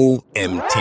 OMT.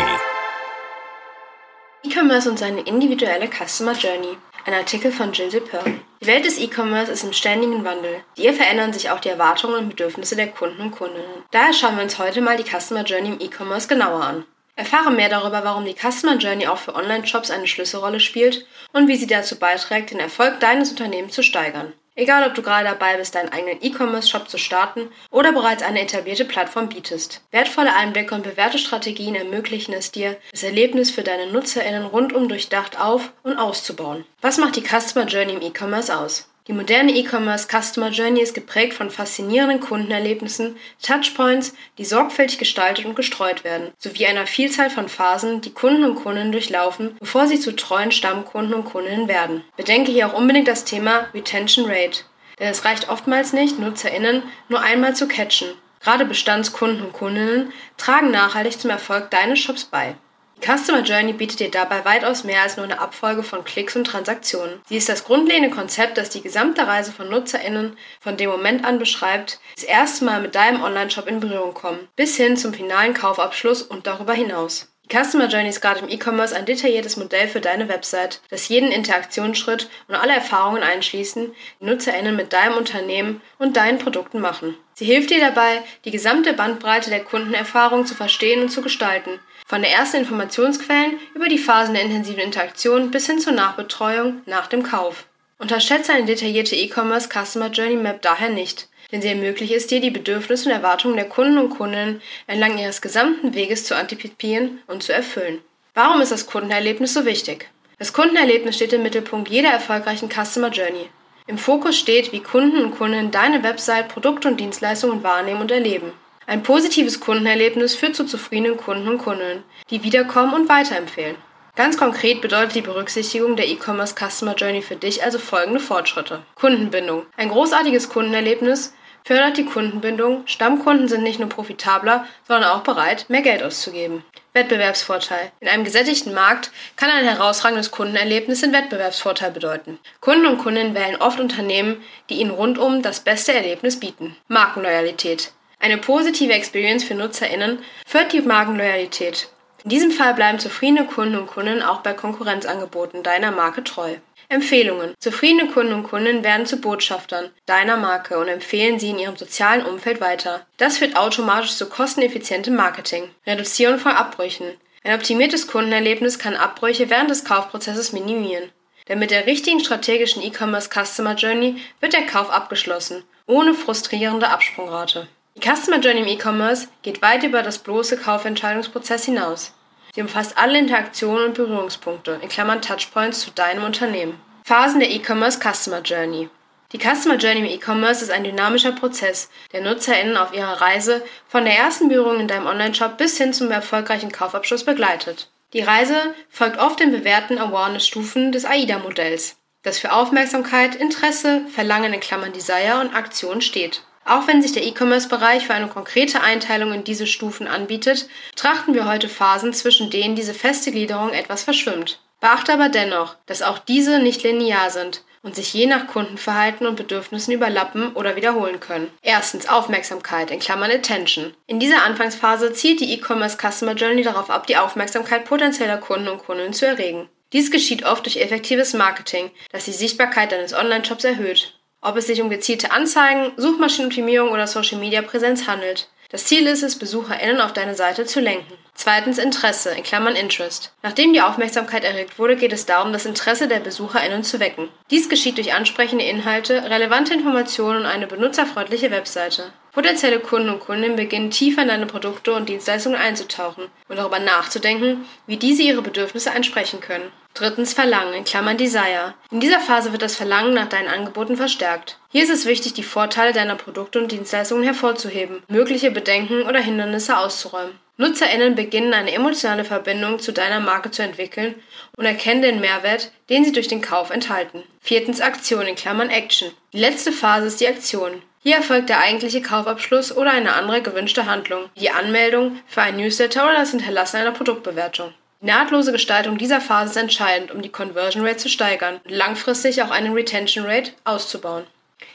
E-Commerce und seine individuelle Customer Journey. Ein Artikel von Jill DePearl. Die Welt des E-Commerce ist im ständigen Wandel. Hier verändern sich auch die Erwartungen und Bedürfnisse der Kunden und Kundinnen. Daher schauen wir uns heute mal die Customer Journey im E-Commerce genauer an. Erfahre mehr darüber, warum die Customer Journey auch für Online-Shops eine Schlüsselrolle spielt und wie sie dazu beiträgt, den Erfolg deines Unternehmens zu steigern. Egal, ob du gerade dabei bist, deinen eigenen E-Commerce-Shop zu starten oder bereits eine etablierte Plattform bietest. Wertvolle Einblicke und bewährte Strategien ermöglichen es dir, das Erlebnis für deine NutzerInnen rundum durchdacht auf- und auszubauen. Was macht die Customer Journey im E-Commerce aus? Die moderne E-Commerce Customer Journey ist geprägt von faszinierenden Kundenerlebnissen, Touchpoints, die sorgfältig gestaltet und gestreut werden, sowie einer Vielzahl von Phasen, die Kunden und Kundinnen durchlaufen, bevor sie zu treuen Stammkunden und Kundinnen werden. Bedenke hier auch unbedingt das Thema Retention Rate, denn es reicht oftmals nicht, NutzerInnen nur einmal zu catchen. Gerade Bestandskunden und Kundinnen tragen nachhaltig zum Erfolg deines Shops bei. Customer Journey bietet dir dabei weitaus mehr als nur eine Abfolge von Klicks und Transaktionen. Sie ist das grundlegende Konzept, das die gesamte Reise von NutzerInnen von dem Moment an beschreibt, das erste Mal mit deinem Online-Shop in Berührung kommen, bis hin zum finalen Kaufabschluss und darüber hinaus. Die Customer Journey ist gerade im E-Commerce ein detailliertes Modell für deine Website, das jeden Interaktionsschritt und alle Erfahrungen einschließen, die NutzerInnen mit deinem Unternehmen und deinen Produkten machen. Sie hilft dir dabei, die gesamte Bandbreite der Kundenerfahrung zu verstehen und zu gestalten, von der ersten Informationsquellen über die Phasen der intensiven Interaktion bis hin zur Nachbetreuung nach dem Kauf. Unterschätze eine detaillierte E-Commerce Customer Journey Map daher nicht, denn sie ermöglicht es dir, die Bedürfnisse und Erwartungen der Kunden und Kundinnen entlang ihres gesamten Weges zu antizipieren und zu erfüllen. Warum ist das Kundenerlebnis so wichtig? Das Kundenerlebnis steht im Mittelpunkt jeder erfolgreichen Customer Journey. Im Fokus steht, wie Kunden und Kundinnen deine Website, Produkte und Dienstleistungen wahrnehmen und erleben. Ein positives Kundenerlebnis führt zu zufriedenen Kunden und Kundinnen, die wiederkommen und weiterempfehlen. Ganz konkret bedeutet die Berücksichtigung der E-Commerce Customer Journey für dich also folgende Fortschritte. Kundenbindung. Ein großartiges Kundenerlebnis fördert die Kundenbindung. Stammkunden sind nicht nur profitabler, sondern auch bereit, mehr Geld auszugeben. Wettbewerbsvorteil. In einem gesättigten Markt kann ein herausragendes Kundenerlebnis den Wettbewerbsvorteil bedeuten. Kunden und Kundinnen wählen oft Unternehmen, die ihnen rundum das beste Erlebnis bieten. Markenloyalität. Eine positive Experience für NutzerInnen fördert die Markenloyalität. In diesem Fall bleiben zufriedene Kunden und Kunden auch bei Konkurrenzangeboten deiner Marke treu. Empfehlungen. Zufriedene Kunden und Kunden werden zu Botschaftern deiner Marke und empfehlen sie in ihrem sozialen Umfeld weiter. Das führt automatisch zu kosteneffizientem Marketing. Reduzierung von Abbrüchen. Ein optimiertes Kundenerlebnis kann Abbrüche während des Kaufprozesses minimieren. Denn mit der richtigen strategischen E-Commerce Customer Journey wird der Kauf abgeschlossen, ohne frustrierende Absprungrate. Die Customer Journey im E-Commerce geht weit über das bloße Kaufentscheidungsprozess hinaus. Sie umfasst alle Interaktionen und Berührungspunkte, in Klammern Touchpoints zu deinem Unternehmen. Phasen der E-Commerce Customer Journey. Die Customer Journey im E-Commerce ist ein dynamischer Prozess, der NutzerInnen auf ihrer Reise von der ersten Berührung in deinem Online-Shop bis hin zum erfolgreichen Kaufabschluss begleitet. Die Reise folgt oft den bewährten Awareness-Stufen des AIDA-Modells, das für Aufmerksamkeit, Interesse, Verlangen in Klammern Desire und Aktion steht. Auch wenn sich der E-Commerce-Bereich für eine konkrete Einteilung in diese Stufen anbietet, betrachten wir heute Phasen, zwischen denen diese feste Gliederung etwas verschwimmt. Beachte aber dennoch, dass auch diese nicht linear sind und sich je nach Kundenverhalten und Bedürfnissen überlappen oder wiederholen können. Erstens Aufmerksamkeit in Klammern Attention. In dieser Anfangsphase zielt die E-Commerce Customer Journey darauf ab, die Aufmerksamkeit potenzieller Kunden und Kundinnen zu erregen. Dies geschieht oft durch effektives Marketing, das die Sichtbarkeit deines Online-Shops erhöht ob es sich um gezielte Anzeigen, Suchmaschinenoptimierung oder Social-Media-Präsenz handelt. Das Ziel ist es, BesucherInnen auf deine Seite zu lenken. Zweitens Interesse, in Klammern Interest. Nachdem die Aufmerksamkeit erregt wurde, geht es darum, das Interesse der BesucherInnen zu wecken. Dies geschieht durch ansprechende Inhalte, relevante Informationen und eine benutzerfreundliche Webseite. Potenzielle Kunden und Kundinnen beginnen tiefer in deine Produkte und Dienstleistungen einzutauchen und darüber nachzudenken, wie diese ihre Bedürfnisse ansprechen können. Drittens Verlangen in Klammern Desire. In dieser Phase wird das Verlangen nach deinen Angeboten verstärkt. Hier ist es wichtig, die Vorteile deiner Produkte und Dienstleistungen hervorzuheben, mögliche Bedenken oder Hindernisse auszuräumen. NutzerInnen beginnen eine emotionale Verbindung zu deiner Marke zu entwickeln und erkennen den Mehrwert, den sie durch den Kauf enthalten. Viertens Aktion in Klammern Action. Die letzte Phase ist die Aktion. Hier erfolgt der eigentliche Kaufabschluss oder eine andere gewünschte Handlung, wie die Anmeldung für ein Newsletter oder das Hinterlassen einer Produktbewertung. Nahtlose Gestaltung dieser Phase ist entscheidend, um die Conversion Rate zu steigern und langfristig auch eine Retention Rate auszubauen.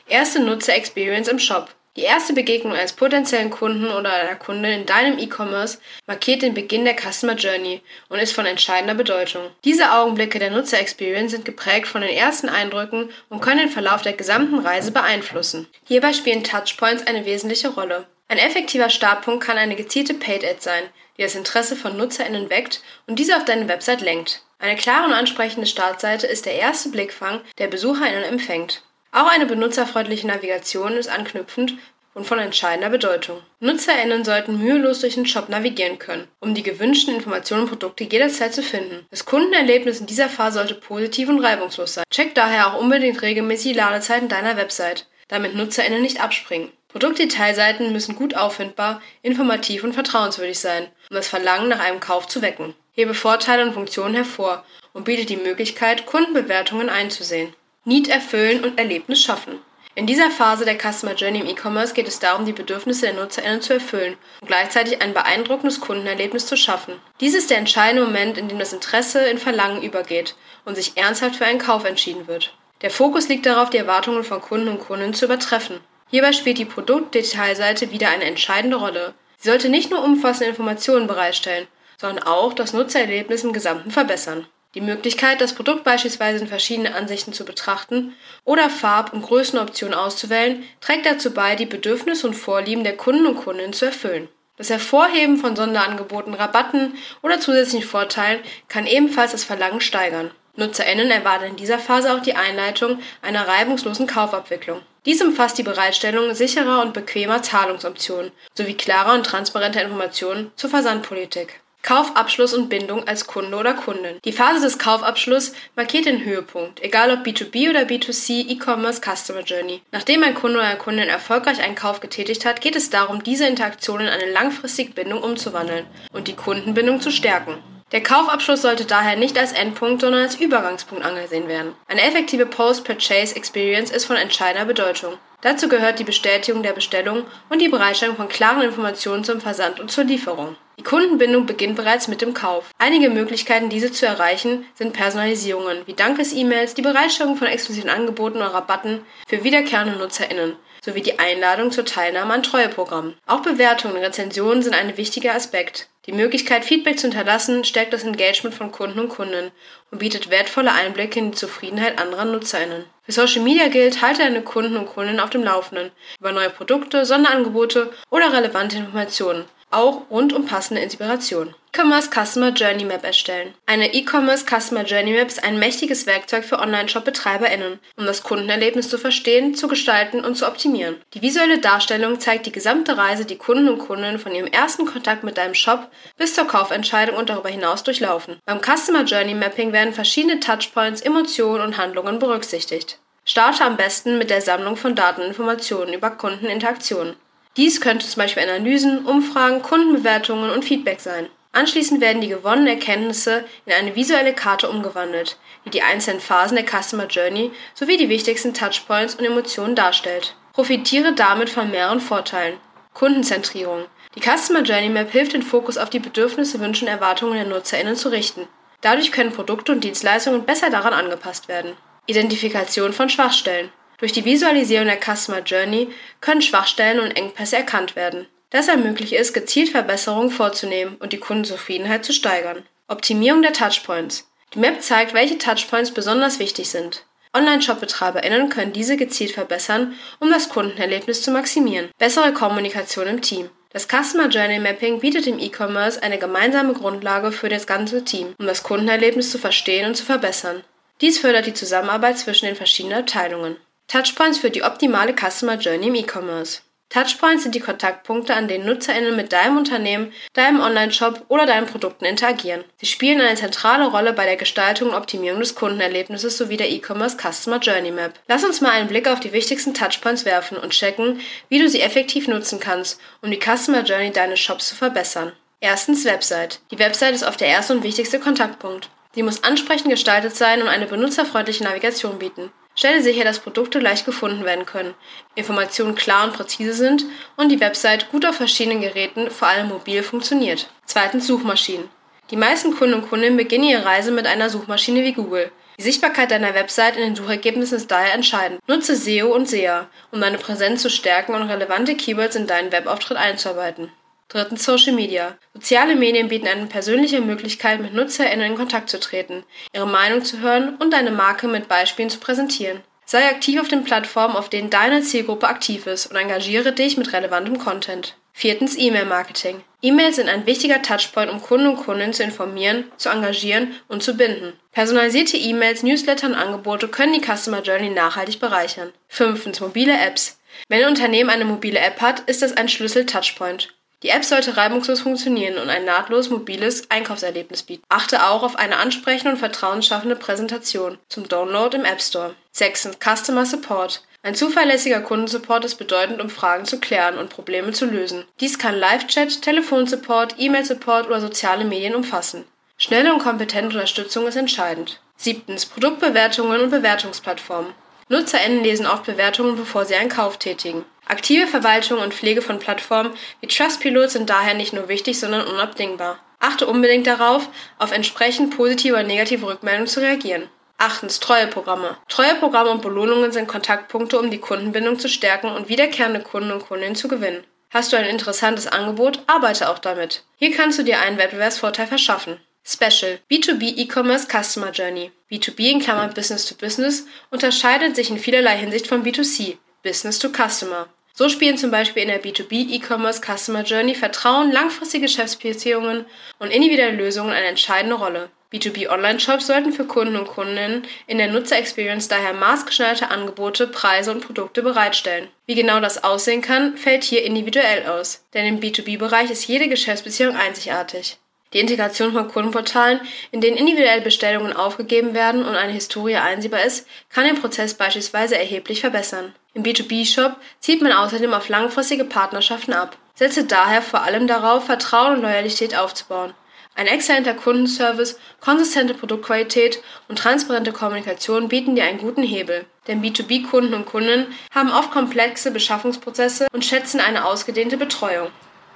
Erste Nutzer-Experience im Shop. Die erste Begegnung eines potenziellen Kunden oder einer Kundin in deinem E-Commerce markiert den Beginn der Customer Journey und ist von entscheidender Bedeutung. Diese Augenblicke der Nutzer Experience sind geprägt von den ersten Eindrücken und können den Verlauf der gesamten Reise beeinflussen. Hierbei spielen Touchpoints eine wesentliche Rolle. Ein effektiver Startpunkt kann eine gezielte Paid Ad sein, die das Interesse von NutzerInnen weckt und diese auf deine Website lenkt. Eine klare und ansprechende Startseite ist der erste Blickfang, der BesucherInnen empfängt. Auch eine benutzerfreundliche Navigation ist anknüpfend und von entscheidender Bedeutung. NutzerInnen sollten mühelos durch den Shop navigieren können, um die gewünschten Informationen und Produkte jederzeit zu finden. Das Kundenerlebnis in dieser Phase sollte positiv und reibungslos sein. Check daher auch unbedingt regelmäßig die Ladezeiten deiner Website, damit NutzerInnen nicht abspringen. Produktdetailseiten müssen gut auffindbar, informativ und vertrauenswürdig sein, um das Verlangen nach einem Kauf zu wecken. Hebe Vorteile und Funktionen hervor und biete die Möglichkeit, Kundenbewertungen einzusehen. Need erfüllen und Erlebnis schaffen. In dieser Phase der Customer Journey im E-Commerce geht es darum, die Bedürfnisse der NutzerInnen zu erfüllen und gleichzeitig ein beeindruckendes Kundenerlebnis zu schaffen. Dies ist der entscheidende Moment, in dem das Interesse in Verlangen übergeht und sich ernsthaft für einen Kauf entschieden wird. Der Fokus liegt darauf, die Erwartungen von Kunden und Kundinnen zu übertreffen. Hierbei spielt die Produktdetailseite wieder eine entscheidende Rolle. Sie sollte nicht nur umfassende Informationen bereitstellen, sondern auch das Nutzererlebnis im Gesamten verbessern. Die Möglichkeit, das Produkt beispielsweise in verschiedene Ansichten zu betrachten oder Farb- und Größenoptionen auszuwählen, trägt dazu bei, die Bedürfnisse und Vorlieben der Kunden und Kundinnen zu erfüllen. Das Hervorheben von Sonderangeboten, Rabatten oder zusätzlichen Vorteilen kann ebenfalls das Verlangen steigern. NutzerInnen erwarten in dieser Phase auch die Einleitung einer reibungslosen Kaufabwicklung. Dies umfasst die Bereitstellung sicherer und bequemer Zahlungsoptionen sowie klarer und transparenter Informationen zur Versandpolitik. Kaufabschluss und Bindung als Kunde oder Kundin. Die Phase des Kaufabschlusses markiert den Höhepunkt, egal ob B2B oder B2C E-Commerce Customer Journey. Nachdem ein Kunde oder eine Kundin erfolgreich einen Kauf getätigt hat, geht es darum, diese Interaktion in eine langfristige Bindung umzuwandeln und die Kundenbindung zu stärken. Der Kaufabschluss sollte daher nicht als Endpunkt, sondern als Übergangspunkt angesehen werden. Eine effektive Post-Purchase Experience ist von entscheidender Bedeutung. Dazu gehört die Bestätigung der Bestellung und die Bereitstellung von klaren Informationen zum Versand und zur Lieferung. Die Kundenbindung beginnt bereits mit dem Kauf. Einige Möglichkeiten, diese zu erreichen, sind Personalisierungen wie Dankes-E-Mails, die Bereitstellung von exklusiven Angeboten oder Rabatten für wiederkehrende NutzerInnen sowie die Einladung zur Teilnahme an Treueprogrammen. Auch Bewertungen und Rezensionen sind ein wichtiger Aspekt. Die Möglichkeit, Feedback zu hinterlassen, stärkt das Engagement von Kunden und Kundinnen und bietet wertvolle Einblicke in die Zufriedenheit anderer NutzerInnen. Für Social Media gilt, halte deine Kunden und Kundinnen auf dem Laufenden über neue Produkte, Sonderangebote oder relevante Informationen auch rund um passende Inspiration. E-Commerce Customer Journey Map erstellen. Eine E-Commerce Customer Journey Map ist ein mächtiges Werkzeug für Online-Shop-BetreiberInnen, um das Kundenerlebnis zu verstehen, zu gestalten und zu optimieren. Die visuelle Darstellung zeigt die gesamte Reise, die Kunden und Kundinnen von ihrem ersten Kontakt mit deinem Shop bis zur Kaufentscheidung und darüber hinaus durchlaufen. Beim Customer Journey Mapping werden verschiedene Touchpoints, Emotionen und Handlungen berücksichtigt. Starte am besten mit der Sammlung von Daten und Informationen über Kundeninteraktionen. Dies könnte zum Beispiel Analysen, Umfragen, Kundenbewertungen und Feedback sein. Anschließend werden die gewonnenen Erkenntnisse in eine visuelle Karte umgewandelt, die die einzelnen Phasen der Customer Journey sowie die wichtigsten Touchpoints und Emotionen darstellt. Profitiere damit von mehreren Vorteilen. Kundenzentrierung. Die Customer Journey Map hilft, den Fokus auf die Bedürfnisse, Wünsche und Erwartungen der NutzerInnen zu richten. Dadurch können Produkte und Dienstleistungen besser daran angepasst werden. Identifikation von Schwachstellen. Durch die Visualisierung der Customer Journey können Schwachstellen und Engpässe erkannt werden. Das ermöglicht es, gezielt Verbesserungen vorzunehmen und die Kundenzufriedenheit zu steigern. Optimierung der Touchpoints. Die Map zeigt, welche Touchpoints besonders wichtig sind. Online-Shop-BetreiberInnen können diese gezielt verbessern, um das Kundenerlebnis zu maximieren. Bessere Kommunikation im Team. Das Customer Journey Mapping bietet im E-Commerce eine gemeinsame Grundlage für das ganze Team, um das Kundenerlebnis zu verstehen und zu verbessern. Dies fördert die Zusammenarbeit zwischen den verschiedenen Abteilungen. Touchpoints für die optimale Customer Journey im E-Commerce. Touchpoints sind die Kontaktpunkte, an denen NutzerInnen mit deinem Unternehmen, deinem Online-Shop oder deinen Produkten interagieren. Sie spielen eine zentrale Rolle bei der Gestaltung und Optimierung des Kundenerlebnisses sowie der E-Commerce Customer Journey Map. Lass uns mal einen Blick auf die wichtigsten Touchpoints werfen und checken, wie du sie effektiv nutzen kannst, um die Customer Journey deines Shops zu verbessern. Erstens Website. Die Website ist oft der erste und wichtigste Kontaktpunkt. Sie muss ansprechend gestaltet sein und eine benutzerfreundliche Navigation bieten. Stelle sicher, dass Produkte leicht gefunden werden können, Informationen klar und präzise sind und die Website gut auf verschiedenen Geräten, vor allem mobil, funktioniert. Zweitens Suchmaschinen. Die meisten Kunden und Kundinnen beginnen ihre Reise mit einer Suchmaschine wie Google. Die Sichtbarkeit deiner Website in den Suchergebnissen ist daher entscheidend. Nutze SEO und SEA, um deine Präsenz zu stärken und relevante Keywords in deinen Webauftritt einzuarbeiten. Drittens Social Media. Soziale Medien bieten eine persönliche Möglichkeit, mit NutzerInnen in Kontakt zu treten, ihre Meinung zu hören und deine Marke mit Beispielen zu präsentieren. Sei aktiv auf den Plattformen, auf denen deine Zielgruppe aktiv ist und engagiere dich mit relevantem Content. Viertens E-Mail-Marketing. E-Mails sind ein wichtiger Touchpoint, um Kunden und Kundinnen zu informieren, zu engagieren und zu binden. Personalisierte E-Mails, Newsletter und Angebote können die Customer Journey nachhaltig bereichern. Fünftens Mobile Apps. Wenn ein Unternehmen eine mobile App hat, ist das ein Schlüssel-Touchpoint. Die App sollte reibungslos funktionieren und ein nahtlos mobiles Einkaufserlebnis bieten. Achte auch auf eine ansprechende und vertrauensschaffende Präsentation zum Download im App Store. Sechstens Customer Support. Ein zuverlässiger Kundensupport ist bedeutend, um Fragen zu klären und Probleme zu lösen. Dies kann Live-Chat, Telefonsupport, E-Mail-Support oder soziale Medien umfassen. Schnelle und kompetente Unterstützung ist entscheidend. Siebtens Produktbewertungen und Bewertungsplattformen. NutzerInnen lesen oft Bewertungen, bevor sie einen Kauf tätigen. Aktive Verwaltung und Pflege von Plattformen wie Trustpilot sind daher nicht nur wichtig, sondern unabdingbar. Achte unbedingt darauf, auf entsprechend positive oder negative Rückmeldungen zu reagieren. Achtens Treueprogramme. Treueprogramme und Belohnungen sind Kontaktpunkte, um die Kundenbindung zu stärken und wiederkehrende Kunden und Kundinnen zu gewinnen. Hast du ein interessantes Angebot, arbeite auch damit. Hier kannst du dir einen Wettbewerbsvorteil verschaffen. Special B2B E-Commerce Customer Journey. B2B in Klammern Business to Business unterscheidet sich in vielerlei Hinsicht von B2C, Business to Customer. So spielen zum Beispiel in der B2B E-Commerce Customer Journey Vertrauen, langfristige Geschäftsbeziehungen und individuelle Lösungen eine entscheidende Rolle. B2B Online-Shops sollten für Kunden und Kundinnen in der Nutzer-Experience daher maßgeschneiderte Angebote, Preise und Produkte bereitstellen. Wie genau das aussehen kann, fällt hier individuell aus, denn im B2B-Bereich ist jede Geschäftsbeziehung einzigartig. Die Integration von Kundenportalen, in denen individuelle Bestellungen aufgegeben werden und eine Historie einsehbar ist, kann den Prozess beispielsweise erheblich verbessern. Im B2B-Shop zieht man außerdem auf langfristige Partnerschaften ab. Setze daher vor allem darauf, Vertrauen und Loyalität aufzubauen. Ein exzellenter Kundenservice, konsistente Produktqualität und transparente Kommunikation bieten dir einen guten Hebel. Denn B2B-Kunden und Kunden haben oft komplexe Beschaffungsprozesse und schätzen eine ausgedehnte Betreuung.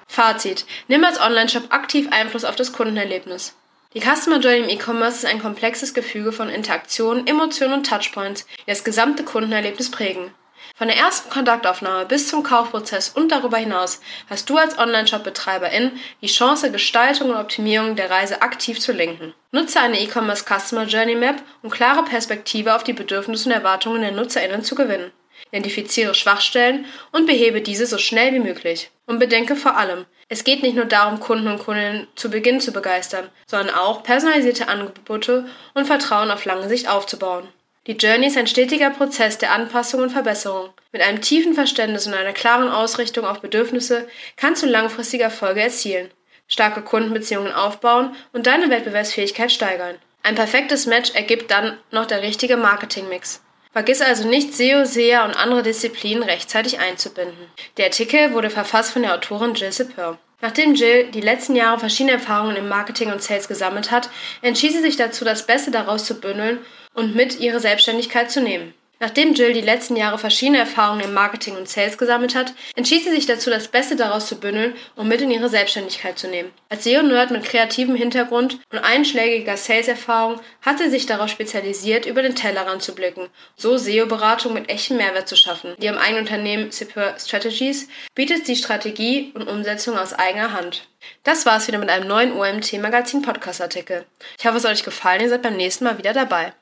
Fazit. Nimm als Online-Shop aktiv Einfluss auf das Kundenerlebnis. Die Customer Journey im E-Commerce ist ein komplexes Gefüge von Interaktionen, Emotionen und Touchpoints, die das gesamte Kundenerlebnis prägen. Von der ersten Kontaktaufnahme bis zum Kaufprozess und darüber hinaus hast du als Online-Shop-Betreiberin die Chance, Gestaltung und Optimierung der Reise aktiv zu lenken. Nutze eine E-Commerce Customer Journey Map, um klare Perspektive auf die Bedürfnisse und Erwartungen der NutzerInnen zu gewinnen. Identifiziere Schwachstellen und behebe diese so schnell wie möglich. Und bedenke vor allem, es geht nicht nur darum, Kunden und Kundinnen zu Beginn zu begeistern, sondern auch personalisierte Angebote und Vertrauen auf lange Sicht aufzubauen. Die Journey ist ein stetiger Prozess der Anpassung und Verbesserung. Mit einem tiefen Verständnis und einer klaren Ausrichtung auf Bedürfnisse kannst du langfristige Erfolge erzielen, starke Kundenbeziehungen aufbauen und deine Wettbewerbsfähigkeit steigern. Ein perfektes Match ergibt dann noch der richtige Marketingmix. Vergiss also nicht, SEO, SEA und andere Disziplinen rechtzeitig einzubinden. Der Artikel wurde verfasst von der Autorin Jill Sepper. Nachdem Jill die letzten Jahre verschiedene Erfahrungen im Marketing und Sales gesammelt hat, entschied sie sich dazu, das Beste daraus zu bündeln und mit ihre Selbstständigkeit zu nehmen. Nachdem Jill die letzten Jahre verschiedene Erfahrungen im Marketing und Sales gesammelt hat, entschied sie sich dazu, das Beste daraus zu bündeln und mit in ihre Selbstständigkeit zu nehmen. Als SEO-Nerd mit kreativem Hintergrund und einschlägiger Sales-Erfahrung hat sie sich darauf spezialisiert, über den Tellerrand zu blicken, so SEO-Beratung mit echtem Mehrwert zu schaffen. Ihrem eigenen Unternehmen Super Strategies bietet sie Strategie und Umsetzung aus eigener Hand. Das war's wieder mit einem neuen OMT Magazin Podcast Artikel. Ich hoffe, es hat euch gefallen, ihr seid beim nächsten Mal wieder dabei.